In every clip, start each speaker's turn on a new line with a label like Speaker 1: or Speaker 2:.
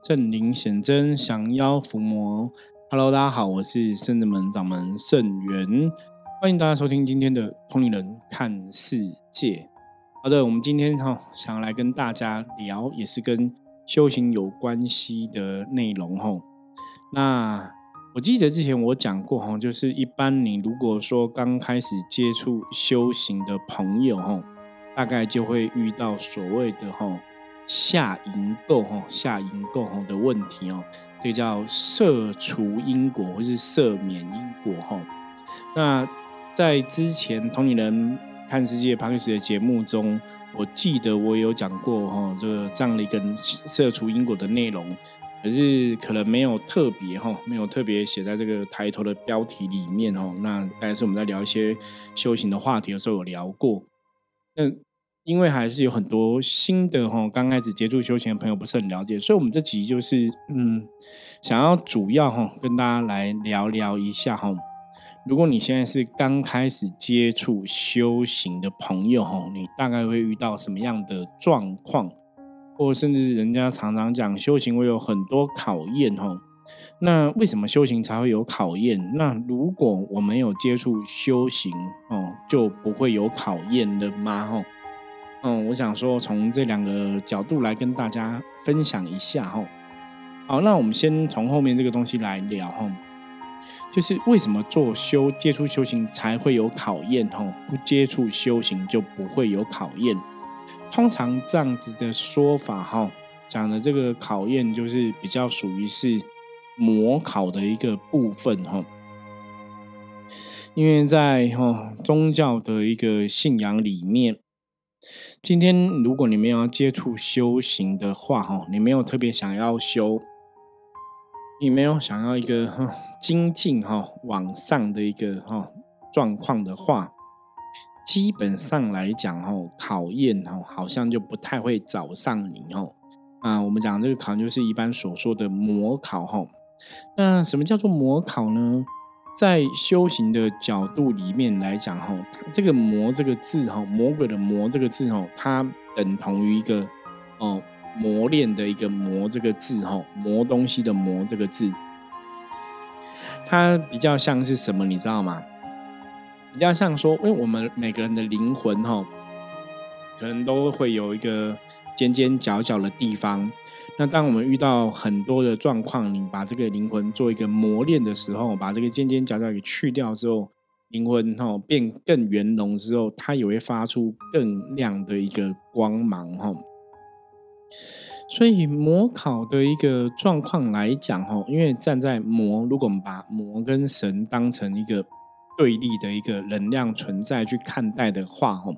Speaker 1: 圣灵显真，降妖伏魔。Hello，大家好，我是圣人门掌门圣元，欢迎大家收听今天的通灵人看世界。好的，我们今天哈想来跟大家聊，也是跟修行有关系的内容哈。那我记得之前我讲过哈，就是一般你如果说刚开始接触修行的朋友哈，大概就会遇到所谓的哈。下淫垢哈，下淫垢哈的问题哦，这叫摄除因果或是赦免因果哈。那在之前同龄人看世界 p a 的节目中，我记得我有讲过哈，这个这样的一个摄除因果的内容，可是可能没有特别哈，没有特别写在这个抬头的标题里面哦。那大概是我们在聊一些修行的话题的时候有聊过，那。因为还是有很多新的哈，刚开始接触修行的朋友不是很了解，所以我们这集就是嗯，想要主要哈跟大家来聊聊一下哈。如果你现在是刚开始接触修行的朋友哈，你大概会遇到什么样的状况，或甚至人家常常讲修行会有很多考验哈。那为什么修行才会有考验？那如果我没有接触修行哦，就不会有考验的吗？哈？嗯，我想说从这两个角度来跟大家分享一下哈。好，那我们先从后面这个东西来聊哈，就是为什么做修接触修行才会有考验哈，不接触修行就不会有考验。通常这样子的说法哈，讲的这个考验就是比较属于是模考的一个部分哈，因为在哈宗教的一个信仰里面。今天，如果你没有接触修行的话，哈，你没有特别想要修，你没有想要一个哈精进哈往上的一个哈状况的话，基本上来讲哈，考验哈好像就不太会找上你哈。啊，我们讲这个考就是一般所说的模考哈。那什么叫做模考呢？在修行的角度里面来讲，吼，这个“魔”这个字，吼，魔鬼的“魔”这个字，吼，它等同于一个哦，磨练的一个“磨”这个字，吼，磨东西的“磨”这个字，它比较像是什么？你知道吗？比较像说，因为我们每个人的灵魂，哈，可能都会有一个尖尖角角的地方。那当我们遇到很多的状况，你把这个灵魂做一个磨练的时候，把这个尖尖角角给去掉之后，灵魂哈变更圆融之后，它也会发出更亮的一个光芒哈。所以魔考的一个状况来讲哈，因为站在魔，如果我们把魔跟神当成一个对立的一个能量存在去看待的话哈，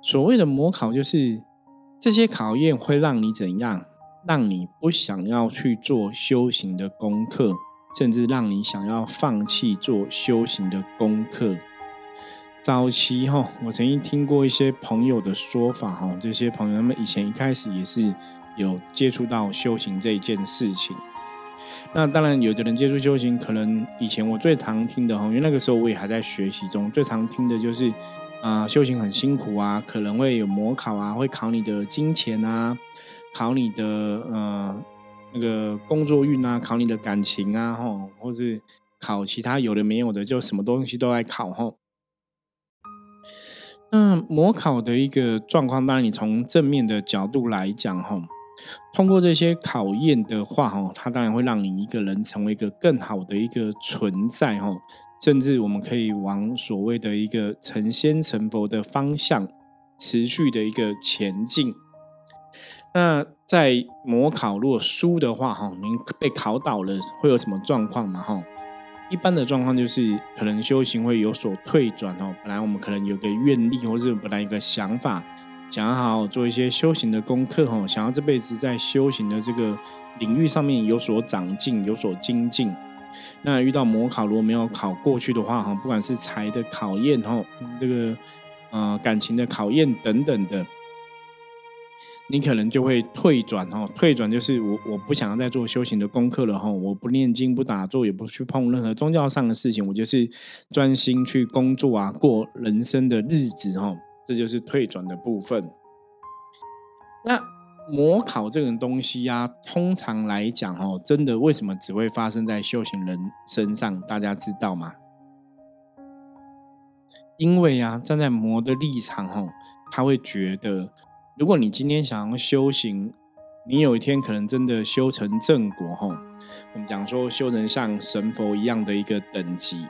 Speaker 1: 所谓的魔考就是这些考验会让你怎样？让你不想要去做修行的功课，甚至让你想要放弃做修行的功课。早期哈，我曾经听过一些朋友的说法哈，这些朋友们以前一开始也是有接触到修行这一件事情。那当然，有的人接触修行，可能以前我最常听的哈，因为那个时候我也还在学习中，最常听的就是啊，修行很辛苦啊，可能会有模考啊，会考你的金钱啊。考你的呃那个工作运啊，考你的感情啊，吼，或是考其他有的没有的，就什么东西都来考吼。那模考的一个状况，当然你从正面的角度来讲吼，通过这些考验的话吼，它当然会让你一个人成为一个更好的一个存在吼，甚至我们可以往所谓的一个成仙成佛的方向持续的一个前进。那在模考如果输的话，哈，您被考倒了会有什么状况嘛？哈，一般的状况就是可能修行会有所退转哦。本来我们可能有个愿力，或者本来有个想法，想要好好做一些修行的功课，哈，想要这辈子在修行的这个领域上面有所长进、有所精进。那遇到模考如果没有考过去的话，哈，不管是财的考验，哈，这个呃感情的考验等等的。你可能就会退转哈，退转就是我我不想要再做修行的功课了哈，我不念经不打坐也不去碰任何宗教上的事情，我就是专心去工作啊，过人生的日子哈，这就是退转的部分。那魔考这种东西呀，通常来讲哦，真的为什么只会发生在修行人身上？大家知道吗？因为啊，站在魔的立场哦，他会觉得，如果你今天想要修行，你有一天可能真的修成正果哦，我们讲说修成像神佛一样的一个等级。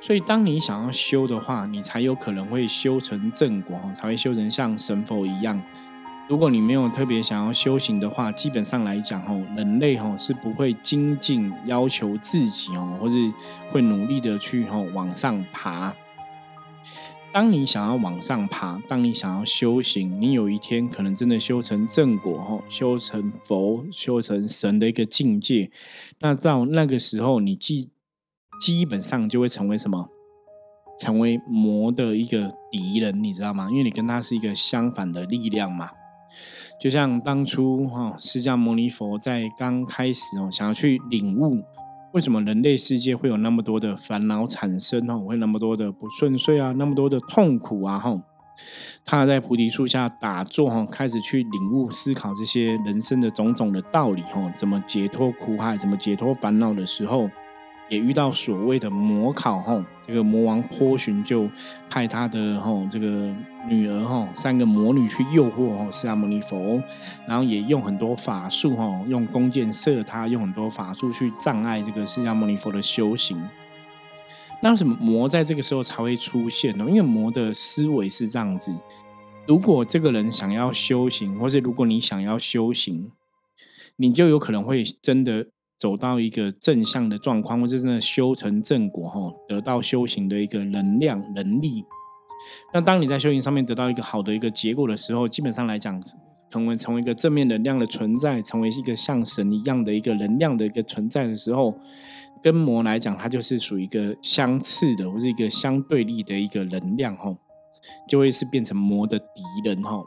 Speaker 1: 所以，当你想要修的话，你才有可能会修成正果，才会修成像神佛一样。如果你没有特别想要修行的话，基本上来讲吼，人类吼是不会精进要求自己哦，或是会努力的去吼往上爬。当你想要往上爬，当你想要修行，你有一天可能真的修成正果吼，修成佛，修成神的一个境界，那到那个时候，你基基本上就会成为什么？成为魔的一个敌人，你知道吗？因为你跟他是一个相反的力量嘛。就像当初哈释迦牟尼佛在刚开始哦，想要去领悟为什么人类世界会有那么多的烦恼产生哦，会那么多的不顺遂啊，那么多的痛苦啊哈。他在菩提树下打坐哈，开始去领悟思考这些人生的种种的道理哈，怎么解脱苦海，怎么解脱烦恼的时候。也遇到所谓的魔考吼，这个魔王颇寻就派他的吼这个女儿吼三个魔女去诱惑吼释迦牟尼佛，然后也用很多法术吼，用弓箭射他，用很多法术去障碍这个释迦牟尼佛的修行。那为什么魔在这个时候才会出现呢？因为魔的思维是这样子：如果这个人想要修行，或者如果你想要修行，你就有可能会真的。走到一个正向的状况，或者真的修成正果，哈，得到修行的一个能量能力。那当你在修行上面得到一个好的一个结果的时候，基本上来讲，成为成为一个正面能量的存在，成为一个像神一样的一个能量的一个存在的时候，跟魔来讲，它就是属于一个相似的，或是一个相对立的一个能量，哈，就会是变成魔的敌人，哈。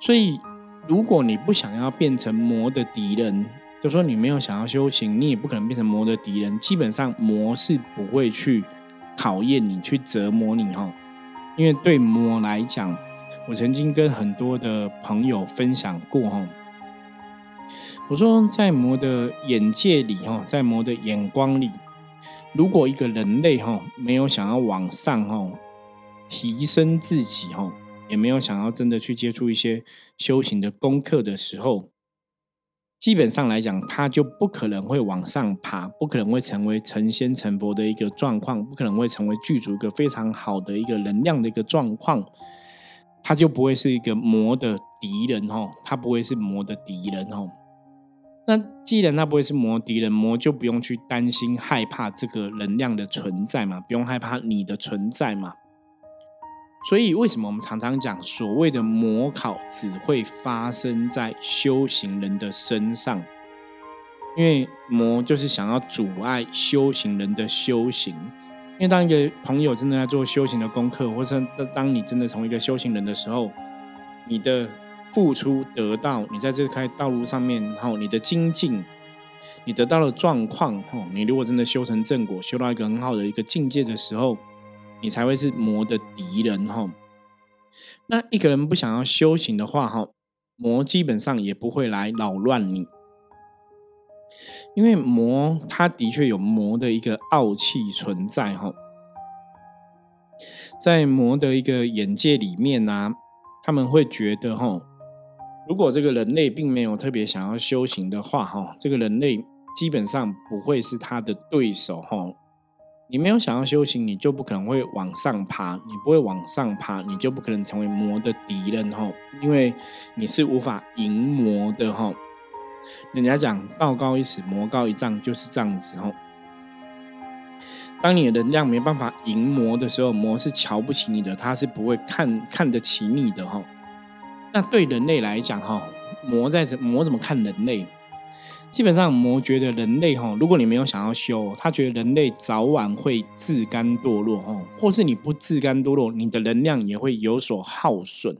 Speaker 1: 所以，如果你不想要变成魔的敌人，就说你没有想要修行，你也不可能变成魔的敌人。基本上魔是不会去考验你、去折磨你哈。因为对魔来讲，我曾经跟很多的朋友分享过哈。我说在魔的眼界里哈，在魔的眼光里，如果一个人类哈没有想要往上哈提升自己哈，也没有想要真的去接触一些修行的功课的时候。基本上来讲，他就不可能会往上爬，不可能会成为成仙成佛的一个状况，不可能会成为剧组一个非常好的一个能量的一个状况，他就不会是一个魔的敌人哈，他不会是魔的敌人哈。那既然他不会是魔敌人，魔就不用去担心害怕这个能量的存在嘛，不用害怕你的存在嘛。所以，为什么我们常常讲所谓的魔考只会发生在修行人的身上？因为魔就是想要阻碍修行人的修行。因为当一个朋友真的在做修行的功课，或者当你真的成为一个修行人的时候，你的付出得到，你在这开道路上面，然后你的精进，你得到的状况，吼，你如果真的修成正果，修到一个很好的一个境界的时候。你才会是魔的敌人哈。那一个人不想要修行的话哈，魔基本上也不会来扰乱你，因为魔他的确有魔的一个傲气存在哈。在魔的一个眼界里面呢，他们会觉得哈，如果这个人类并没有特别想要修行的话哈，这个人类基本上不会是他的对手哈。你没有想要修行，你就不可能会往上爬。你不会往上爬，你就不可能成为魔的敌人哈。因为你是无法赢魔的哈。人家讲道高一尺，魔高一丈，就是这样子哈。当你的能量没办法赢魔的时候，魔是瞧不起你的，他是不会看看得起你的哈。那对人类来讲哈，魔在怎魔怎么看人类？基本上，魔觉得人类哈，如果你没有想要修，他觉得人类早晚会自甘堕落哈，或是你不自甘堕落，你的能量也会有所耗损。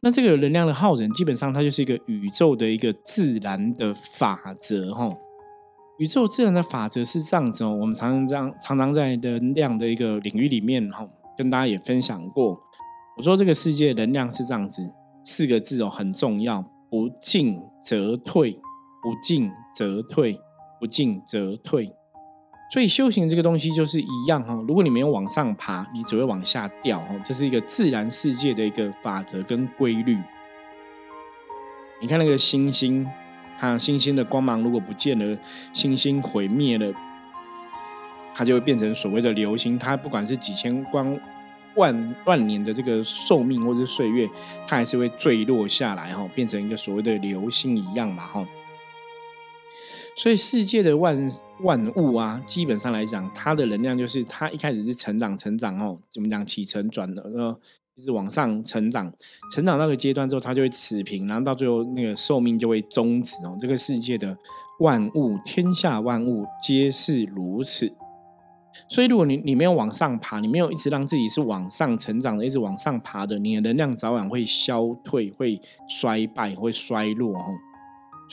Speaker 1: 那这个能量的耗损，基本上它就是一个宇宙的一个自然的法则哈。宇宙自然的法则是这样子哦，我们常常这样，常常在能量的一个领域里面哈，跟大家也分享过。我说这个世界能量是这样子，四个字哦，很重要，不进则退，不进则退，不进则退。所以修行这个东西就是一样哈，如果你没有往上爬，你只会往下掉哈，这是一个自然世界的一个法则跟规律。你看那个星星，它星星的光芒如果不见了，星星毁灭了，它就会变成所谓的流星。它不管是几千光万万年的这个寿命或是岁月，它还是会坠落下来哈，变成一个所谓的流星一样嘛哈。所以世界的万万物啊，基本上来讲，它的能量就是它一开始是成长成长哦，怎么讲起承转的呃，就是往上成长，成长那个阶段之后，它就会持平，然后到最后那个寿命就会终止哦。这个世界的万物，天下万物皆是如此。所以如果你你没有往上爬，你没有一直让自己是往上成长的，一直往上爬的，你的能量早晚会消退，会衰败，会衰落哦。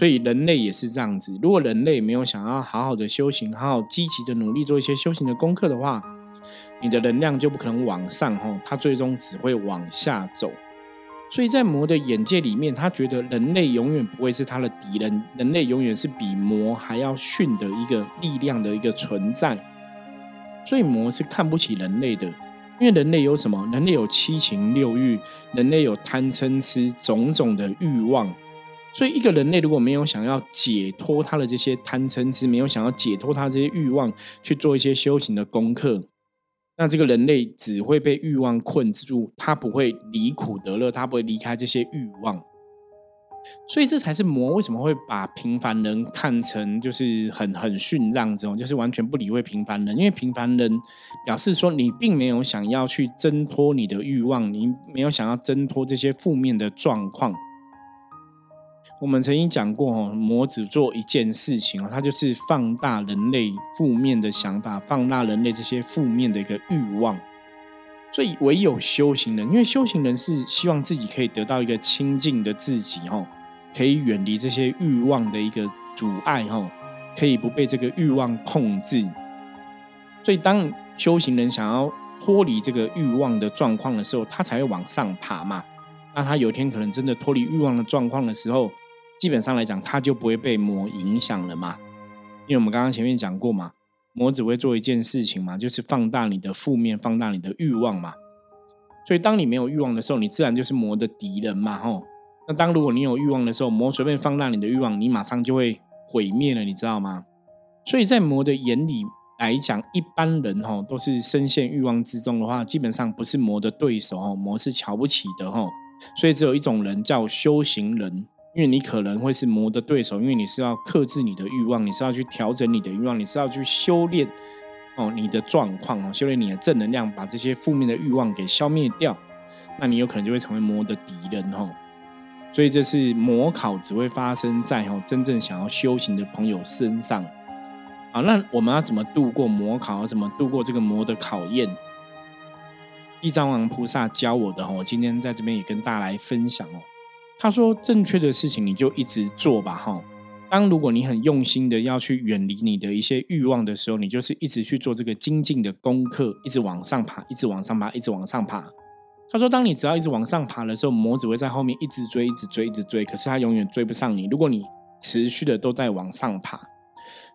Speaker 1: 所以人类也是这样子。如果人类没有想要好好的修行，好好积极的努力做一些修行的功课的话，你的能量就不可能往上吼，它最终只会往下走。所以在魔的眼界里面，他觉得人类永远不会是他的敌人，人类永远是比魔还要逊的一个力量的一个存在。所以魔是看不起人类的，因为人类有什么？人类有七情六欲，人类有贪嗔痴种种的欲望。所以，一个人类如果没有想要解脱他的这些贪嗔痴，没有想要解脱他这些欲望，去做一些修行的功课，那这个人类只会被欲望困住，他不会离苦得乐，他不会离开这些欲望。所以，这才是魔为什么会把平凡人看成就是很很逊让这种，就是完全不理会平凡人，因为平凡人表示说你并没有想要去挣脱你的欲望，你没有想要挣脱这些负面的状况。我们曾经讲过，哦，魔只做一件事情哦，它就是放大人类负面的想法，放大人类这些负面的一个欲望。所以，唯有修行人，因为修行人是希望自己可以得到一个清净的自己，哈，可以远离这些欲望的一个阻碍，哈，可以不被这个欲望控制。所以，当修行人想要脱离这个欲望的状况的时候，他才会往上爬嘛。那他有一天可能真的脱离欲望的状况的时候，基本上来讲，它就不会被魔影响了嘛，因为我们刚刚前面讲过嘛，魔只会做一件事情嘛，就是放大你的负面，放大你的欲望嘛。所以当你没有欲望的时候，你自然就是魔的敌人嘛，吼。那当如果你有欲望的时候，魔随便放大你的欲望，你马上就会毁灭了，你知道吗？所以在魔的眼里来讲，一般人吼都是深陷欲望之中的话，基本上不是魔的对手哦，魔是瞧不起的吼。所以只有一种人叫修行人。因为你可能会是魔的对手，因为你是要克制你的欲望，你是要去调整你的欲望，你是要去修炼哦你的状况哦，修炼你的正能量，把这些负面的欲望给消灭掉，那你有可能就会成为魔的敌人哦。所以这是魔考只会发生在哦真正想要修行的朋友身上。好，那我们要怎么度过魔考？怎么度过这个魔的考验？地藏王菩萨教我的哦，我今天在这边也跟大家来分享哦。他说：“正确的事情你就一直做吧，哈。当如果你很用心的要去远离你的一些欲望的时候，你就是一直去做这个精进的功课，一直往上爬，一直往上爬，一直往上爬。”他说：“当你只要一直往上爬的时候，魔只会在后面一直追，一直追，一直追。可是他永远追不上你。如果你持续的都在往上爬，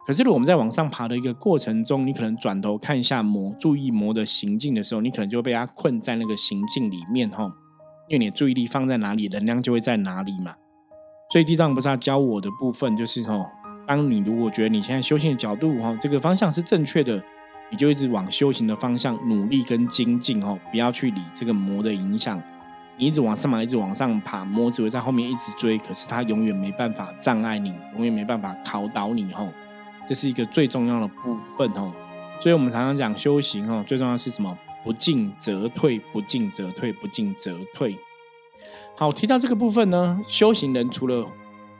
Speaker 1: 可是如果我们在往上爬的一个过程中，你可能转头看一下魔，注意魔的行径的时候，你可能就被他困在那个行径里面，哈。”因为你的注意力放在哪里，能量就会在哪里嘛。所以地藏菩萨教我的部分就是哦，当你如果觉得你现在修行的角度哈，这个方向是正确的，你就一直往修行的方向努力跟精进哦，不要去理这个魔的影响。你一直往上爬，一直往上爬，魔只会在后面一直追，可是他永远没办法障碍你，永远没办法考倒你哦。这是一个最重要的部分哦。所以我们常常讲修行哦，最重要是什么？不进则退，不进则退，不进则退。好，提到这个部分呢，修行人除了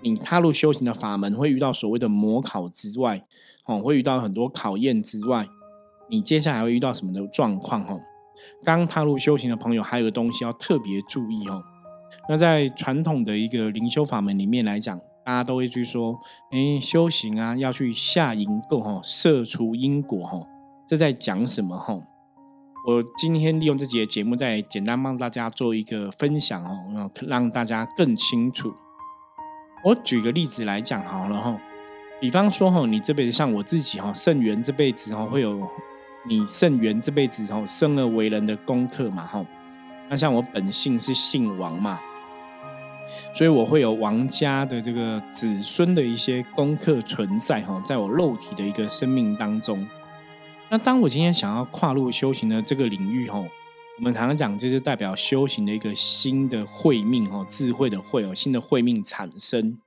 Speaker 1: 你踏入修行的法门会遇到所谓的模考之外，哦，会遇到很多考验之外，你接下来会遇到什么的状况？哦，刚踏入修行的朋友，还有个东西要特别注意哦。那在传统的一个灵修法门里面来讲，大家都会去说，哎，修行啊，要去下因垢，哈，摄除因果，哈，这在讲什么？哈？我今天利用这节节目，再简单帮大家做一个分享哦，让大家更清楚。我举个例子来讲好了哈，比方说哈，你这辈子像我自己哈，圣元这辈子哈会有你圣元这辈子哈生而为人的功课嘛哈。那像我本性是姓王嘛，所以我会有王家的这个子孙的一些功课存在哈，在我肉体的一个生命当中。那当我今天想要跨入修行的这个领域吼，我们常常讲，就是代表修行的一个新的慧命哦，智慧的慧哦，新的慧命产生。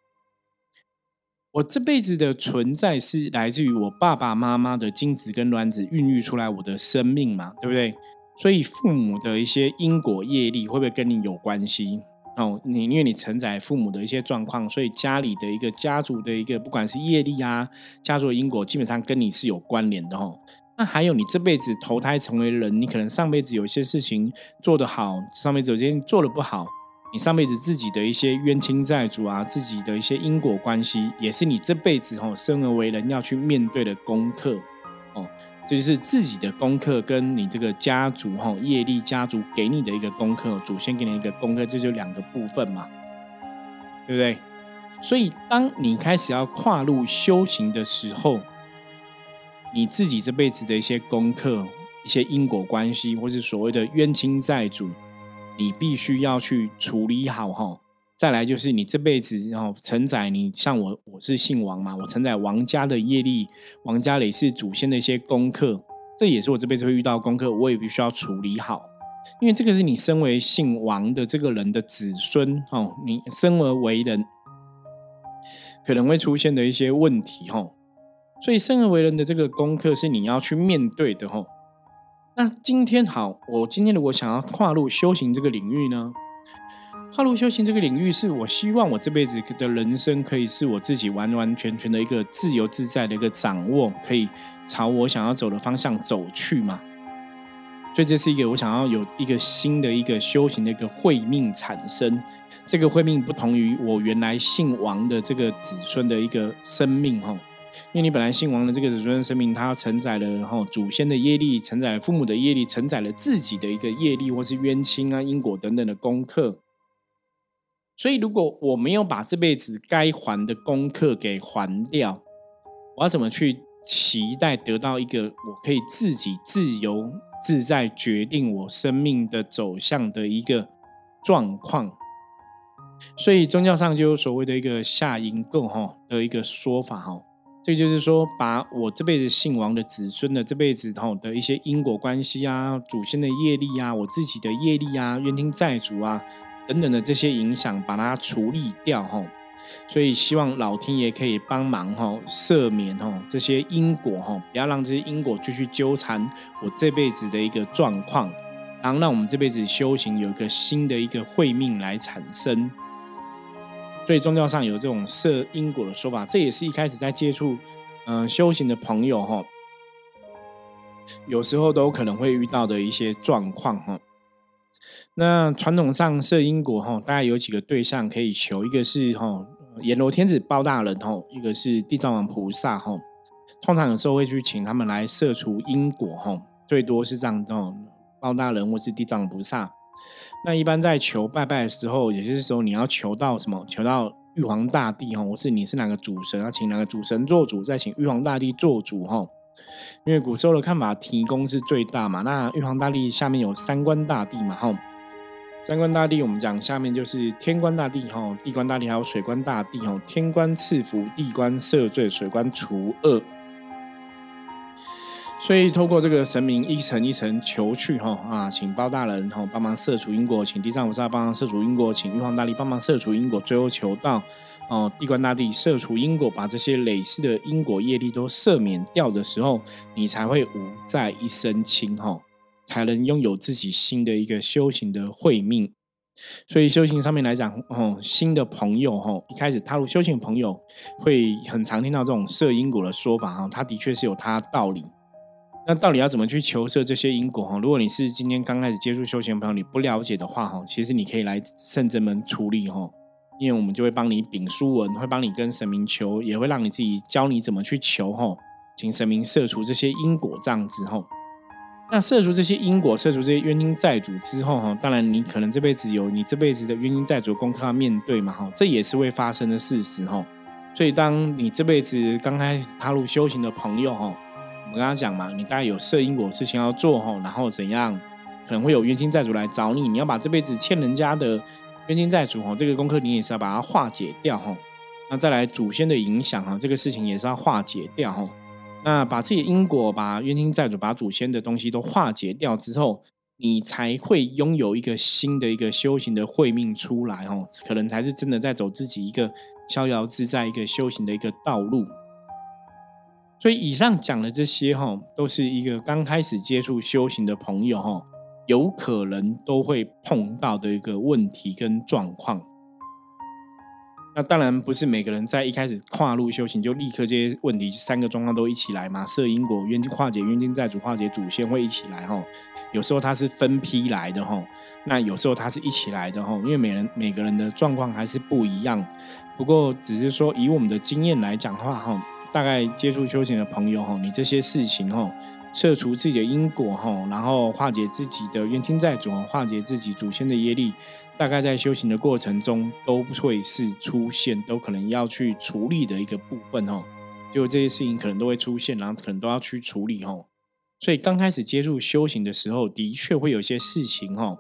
Speaker 1: 我这辈子的存在是来自于我爸爸妈妈的精子跟卵子孕育出来我的生命嘛，对不对？所以父母的一些因果业力会不会跟你有关系？哦，你因为你承载父母的一些状况，所以家里的一个家族的一个不管是业力啊，家族的因果，基本上跟你是有关联的哦。那还有，你这辈子投胎成为人，你可能上辈子有一些事情做得好，上辈子有些做的不好，你上辈子自己的一些冤亲债主啊，自己的一些因果关系，也是你这辈子吼生而为人要去面对的功课哦。这就是自己的功课，跟你这个家族吼业力家族给你的一个功课，祖先给你一个功课，这就两个部分嘛，对不对？所以当你开始要跨入修行的时候。你自己这辈子的一些功课、一些因果关系，或是所谓的冤亲债主，你必须要去处理好哈。再来就是你这辈子然后承载你像我，我是姓王嘛，我承载王家的业力，王家累世祖先的一些功课，这也是我这辈子会遇到功课，我也必须要处理好。因为这个是你身为姓王的这个人的子孙哦，你生而为人可能会出现的一些问题哈。所以生而为人的这个功课是你要去面对的吼。那今天好，我今天如果想要跨入修行这个领域呢？跨入修行这个领域，是我希望我这辈子的人生可以是我自己完完全全的一个自由自在的一个掌握，可以朝我想要走的方向走去嘛。所以这是一个我想要有一个新的一个修行的一个慧命产生。这个慧命不同于我原来姓王的这个子孙的一个生命吼。因为你本来姓王的这个子孙生命，它承载了哈祖先的业力，承载父母的业力，承载了自己的一个业力，或是冤亲啊、因果等等的功课。所以，如果我没有把这辈子该还的功课给还掉，我要怎么去期待得到一个我可以自己自由自在决定我生命的走向的一个状况？所以，宗教上就有所谓的一个下因构哈的一个说法哈。这就是说，把我这辈子姓王的子孙的这辈子吼的一些因果关系啊、祖先的业力啊、我自己的业力啊、冤亲债主啊等等的这些影响，把它处理掉吼。所以希望老天爷可以帮忙吼，赦免吼这些因果吼，不要让这些因果继续纠缠我这辈子的一个状况，然后让我们这辈子修行有一个新的一个慧命来产生。所以宗教上有这种设因果的说法，这也是一开始在接触嗯修行的朋友哈，有时候都可能会遇到的一些状况哈。那传统上设因果哈，大概有几个对象可以求，一个是哈阎罗天子包大人哈，一个是地藏王菩萨哈。通常有时候会去请他们来设除因果哈，最多是这样的包大人或是地藏菩萨。那一般在求拜拜的时候，有些时候你要求到什么？求到玉皇大帝哈，或是你是哪个主神，要请哪个主神做主，再请玉皇大帝做主哈。因为古时候的看法，提供是最大嘛。那玉皇大帝下面有三官大帝嘛哈。三官大帝我们讲下面就是天官大帝哈，地官大帝还有水官大帝哈。天官赐福，地官赦罪，水官除恶。所以，透过这个神明一层一层求去哈啊，请包大人哈帮忙摄除因果，请地藏菩萨帮忙摄除因果，请玉皇大帝帮忙摄除因果，最后求到哦地官大帝摄除因果，把这些累世的因果业力都赦免掉的时候，你才会无债一身轻哈，才能拥有自己新的一个修行的慧命。所以，修行上面来讲，哦，新的朋友哈，一开始踏入修行的朋友会很常听到这种摄因果的说法哈，它的确是有它道理。那到底要怎么去求摄这些因果哈？如果你是今天刚开始接触修行的朋友，你不了解的话哈，其实你可以来圣真门处理哈，因为我们就会帮你禀书文，会帮你跟神明求，也会让你自己教你怎么去求哈，请神明摄除这些因果这样子哈。那设除这些因果，设除这些冤亲债主之后哈，当然你可能这辈子有你这辈子的冤亲债主功课要面对嘛哈，这也是会发生的事实哈。所以当你这辈子刚开始踏入修行的朋友哈，我们刚刚讲嘛，你大概有设因果事情要做哈，然后怎样可能会有冤亲债主来找你，你要把这辈子欠人家的冤亲债主哈，这个功课你也是要把它化解掉哈。那再来祖先的影响哈，这个事情也是要化解掉哈。那把自己的因果、把冤亲债主、把祖先的东西都化解掉之后，你才会拥有一个新的一个修行的慧命出来哦，可能才是真的在走自己一个逍遥自在一个修行的一个道路。所以以上讲的这些哈，都是一个刚开始接触修行的朋友哈，有可能都会碰到的一个问题跟状况。那当然不是每个人在一开始跨入修行就立刻这些问题三个状况都一起来嘛，设因果、冤亲化解冤亲债主、化解祖先会一起来哈。有时候它是分批来的哈，那有时候它是一起来的哈，因为每人每个人的状况还是不一样。不过只是说以我们的经验来讲话哈，大概接触修行的朋友哈，你这些事情哈。撤除自己的因果哈，然后化解自己的冤亲债主，化解自己祖先的业力，大概在修行的过程中都会是出现，都可能要去处理的一个部分哈。就这些事情可能都会出现，然后可能都要去处理哈。所以刚开始接触修行的时候，的确会有些事情哈，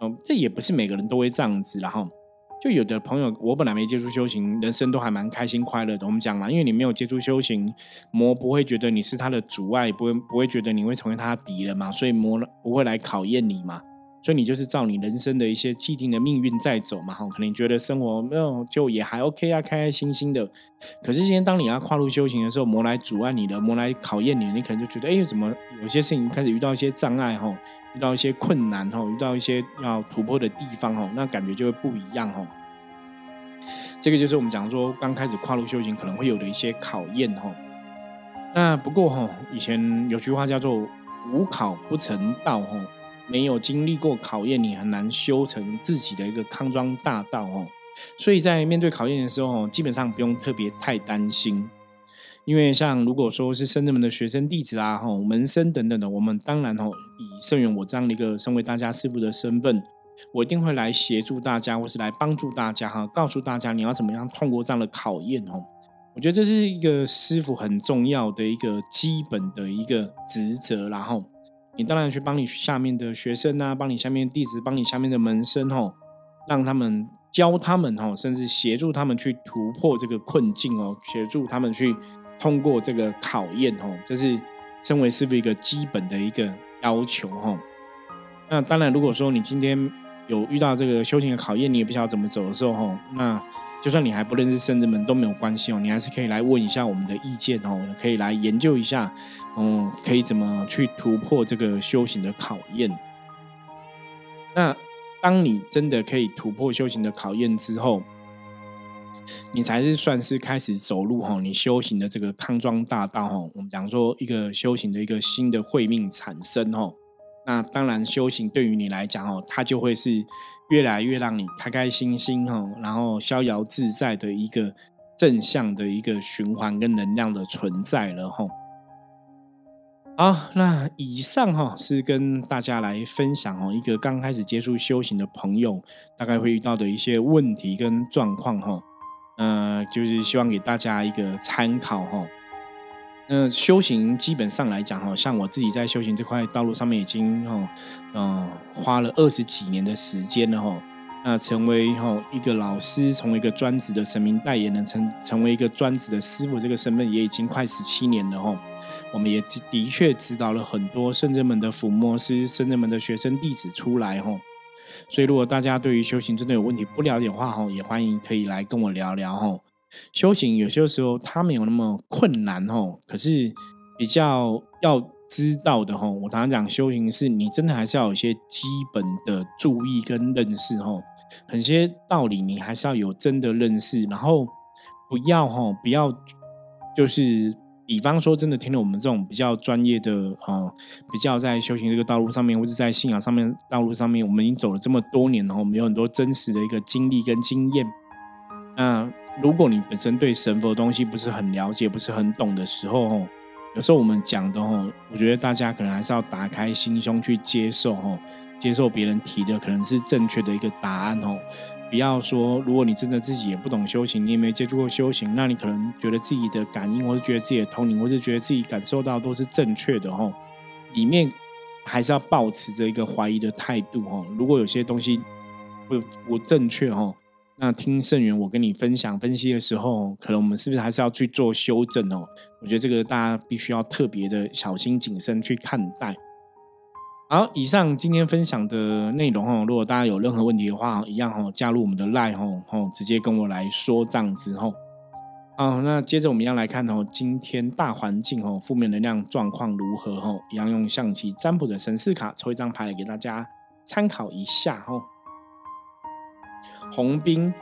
Speaker 1: 嗯，这也不是每个人都会这样子然后。就有的朋友，我本来没接触修行，人生都还蛮开心快乐的。我们讲嘛，因为你没有接触修行，魔不会觉得你是他的阻碍，不会不会觉得你会成为他的敌人嘛，所以魔不会来考验你嘛。所以你就是照你人生的一些既定的命运在走嘛，哈，可能觉得生活没有就也还 OK 啊，开开心心的。可是今天当你要跨入修行的时候，魔来阻碍你的，魔来考验你，你可能就觉得，哎，怎么有些事情开始遇到一些障碍，哈，遇到一些困难，哈，遇到一些要突破的地方，哈，那感觉就会不一样，哈。这个就是我们讲说刚开始跨入修行可能会有的一些考验，哈。那不过，哈，以前有句话叫做“无考不成道”，哈。没有经历过考验，你很难修成自己的一个康庄大道哦。所以在面对考验的时候，基本上不用特别太担心，因为像如果说是深圳门的学生弟子啊，哈门生等等的，我们当然吼，以圣元我这样的一个身为大家师傅的身份，我一定会来协助大家，或是来帮助大家哈，告诉大家你要怎么样通过这样的考验哦。我觉得这是一个师傅很重要的一个基本的一个职责，然后。你当然去帮你下面的学生啊，帮你下面弟子，帮你下面的门生哦，让他们教他们哦，甚至协助他们去突破这个困境哦，协助他们去通过这个考验哦，这是身为师傅一个基本的一个要求哦。那当然，如果说你今天有遇到这个修行的考验，你也不晓得怎么走的时候哦，那。就算你还不认识圣子们都没有关系哦，你还是可以来问一下我们的意见哦，可以来研究一下，嗯，可以怎么去突破这个修行的考验。那当你真的可以突破修行的考验之后，你才是算是开始走入哈你修行的这个康庄大道哈。我们讲说一个修行的一个新的慧命产生哈。那当然修行对于你来讲哦，它就会是。越来越让你开开心心哈，然后逍遥自在的一个正向的一个循环跟能量的存在了哈。好，那以上哈是跟大家来分享哦，一个刚开始接触修行的朋友大概会遇到的一些问题跟状况哈。呃，就是希望给大家一个参考哈。那修行基本上来讲，哈，像我自己在修行这块道路上面已经，哈，嗯，花了二十几年的时间了，哈。那成为哈一个老师，成为一个专职的神明代言人，成成为一个专职的师傅，这个身份也已经快十七年了，哈。我们也的确指导了很多圣者们的抚摸师、圣者们的学生弟子出来，哈。所以，如果大家对于修行真的有问题不了解的话，吼，也欢迎可以来跟我聊聊，吼。修行有些时候它没有那么困难吼，可是比较要知道的吼，我常常讲修行是你真的还是要有一些基本的注意跟认识吼，很些道理你还是要有真的认识，然后不要吼，不要就是比方说真的听了我们这种比较专业的啊，比较在修行这个道路上面或者在信仰上面道路上面，我们已经走了这么多年了，我们有很多真实的一个经历跟经验，那。如果你本身对神佛的东西不是很了解、不是很懂的时候，有时候我们讲的吼，我觉得大家可能还是要打开心胸去接受吼，接受别人提的可能是正确的一个答案吼。不要说，如果你真的自己也不懂修行，你也没接触过修行，那你可能觉得自己的感应，或是觉得自己的通灵，或是觉得自己感受到都是正确的哦，里面还是要保持着一个怀疑的态度哦。如果有些东西不不正确哦，那听圣元我跟你分享分析的时候，可能我们是不是还是要去做修正哦？我觉得这个大家必须要特别的小心谨慎去看待。好，以上今天分享的内容哦，如果大家有任何问题的话，一样哦，加入我们的 line 哦，哦，直接跟我来说这样子哦。好，那接着我们要来看哦，今天大环境哦，负面能量状况如何哦？一样用象棋占卜的神士卡抽一张牌来给大家参考一下哦。红兵。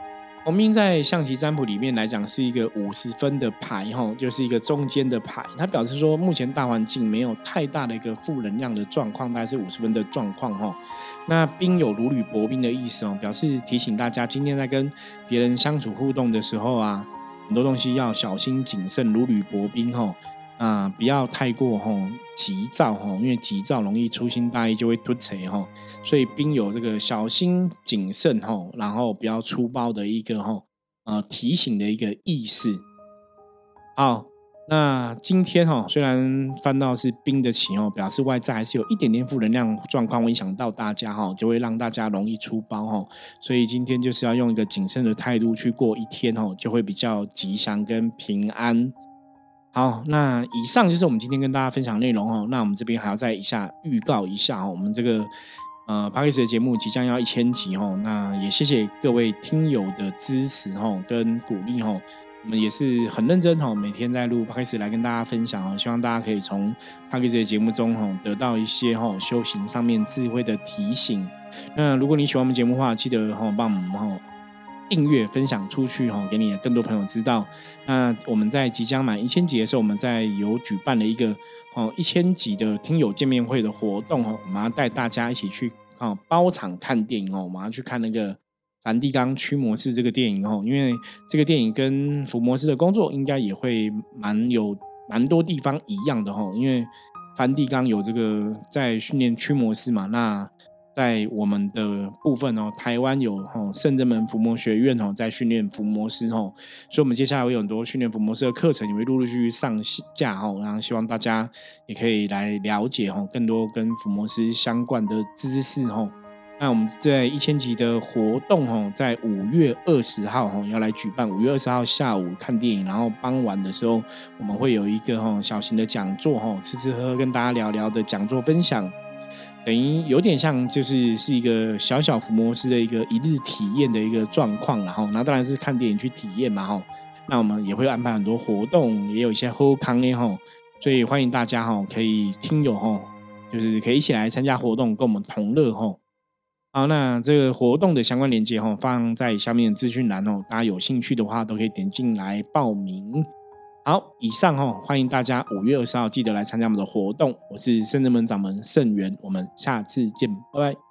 Speaker 1: 红兵在象棋占卜里面来讲是一个五十分的牌哈，就是一个中间的牌。它表示说，目前大环境没有太大的一个负能量的状况，大概是五十分的状况哈。那兵有如履薄冰的意思哦，表示提醒大家，今天在跟别人相处互动的时候啊，很多东西要小心谨慎，如履薄冰哈。啊，不要太过吼急躁吼，因为急躁容易粗心大意，就会突锤吼。所以兵有这个小心谨慎吼，然后不要粗暴的一个吼呃提醒的一个意思。好，那今天哈虽然翻到是兵的棋哦，表示外在还是有一点点负能量状况影响到大家哈，就会让大家容易出包哈。所以今天就是要用一个谨慎的态度去过一天哦，就会比较吉祥跟平安。好，那以上就是我们今天跟大家分享内容哦。那我们这边还要再一下预告一下哦，我们这个呃 p a r k e 的节目即将要一千集哦。那也谢谢各位听友的支持哦，跟鼓励哦。我们也是很认真哦，每天在录 p a r k e 来跟大家分享哦。希望大家可以从 p a r k e 的节目中哦得到一些哦修行上面智慧的提醒。那如果你喜欢我们节目的话，记得哦帮我们哦。订阅分享出去哈，给你更多朋友知道。那我们在即将满一千集的时候，我们在有举办了一个哦一千集的听友见面会的活动哦，我们要带大家一起去哦包场看电影哦，我们要去看那个梵蒂冈驱魔师这个电影哦，因为这个电影跟伏魔师的工作应该也会蛮有蛮多地方一样的哈，因为梵蒂冈有这个在训练驱魔师嘛，那。在我们的部分哦，台湾有哈圣真门伏魔学院哦，在训练伏魔师哦，所以我们接下来会有很多训练伏魔师的课程，也会陆陆续续上架哦，然后希望大家也可以来了解哦，更多跟伏魔师相关的知识哦。那我们在一千集的活动哦，在五月二十号哦要来举办，五月二十号下午看电影，然后傍晚的时候我们会有一个哈小型的讲座哈，吃吃喝喝跟大家聊聊的讲座分享。等于有点像，就是是一个小小伏魔师的一个一日体验的一个状况，然后那当然是看电影去体验嘛，哈。那我们也会安排很多活动，也有一些喝康耶哈，所以欢迎大家哈，可以听友哈，就是可以一起来参加活动，跟我们同乐哈。好，那这个活动的相关链接哈，放在下面资讯栏哦，大家有兴趣的话都可以点进来报名。好，以上哈，欢迎大家五月二十号记得来参加我们的活动。我是圣人门掌门圣元，我们下次见，拜拜。